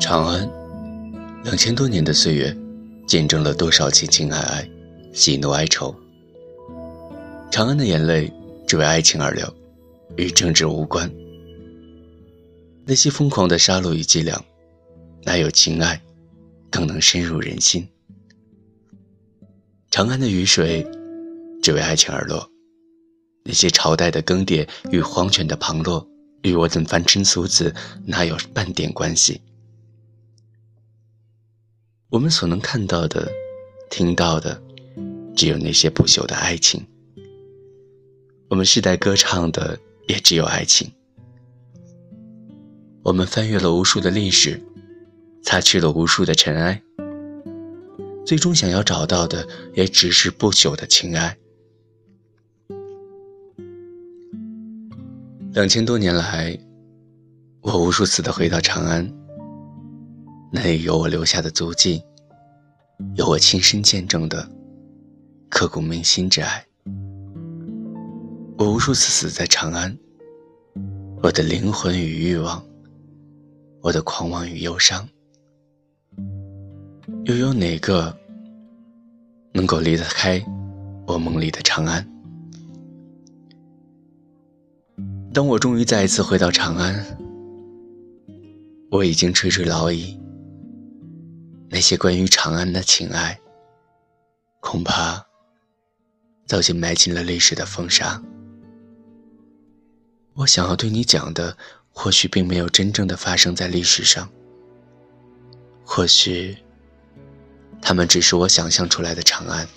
长安，两千多年的岁月，见证了多少情情爱爱、喜怒哀愁。长安的眼泪只为爱情而流，与政治无关。那些疯狂的杀戮与伎俩，哪有情爱更能深入人心？长安的雨水只为爱情而落，那些朝代的更迭与皇权的旁落，与我等凡尘俗子哪有半点关系？我们所能看到的、听到的，只有那些不朽的爱情。我们世代歌唱的，也只有爱情。我们翻阅了无数的历史，擦去了无数的尘埃。最终想要找到的，也只是不朽的情爱。两千多年来，我无数次的回到长安，那里有我留下的足迹，有我亲身见证的刻骨铭心之爱。我无数次死在长安，我的灵魂与欲望，我的狂妄与忧伤。又有哪个能够离得开我梦里的长安？当我终于再一次回到长安，我已经垂垂老矣。那些关于长安的情爱，恐怕早已埋进了历史的风沙。我想要对你讲的，或许并没有真正的发生在历史上，或许。他们只是我想象出来的长安。